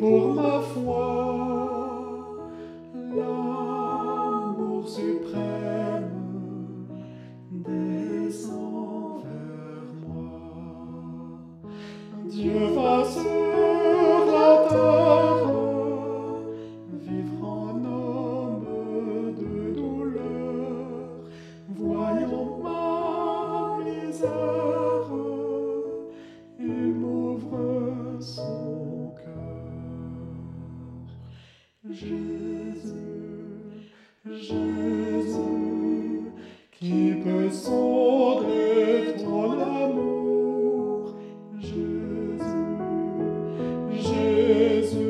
pour ma foi. Jésus, qui peut sonder ton amour, Jésus, Jésus.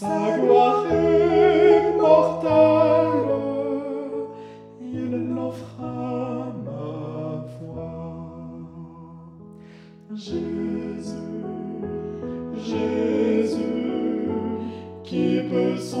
Sa gloire est mortelle, il l'offre ma voix. Jésus, Jésus, qui peut son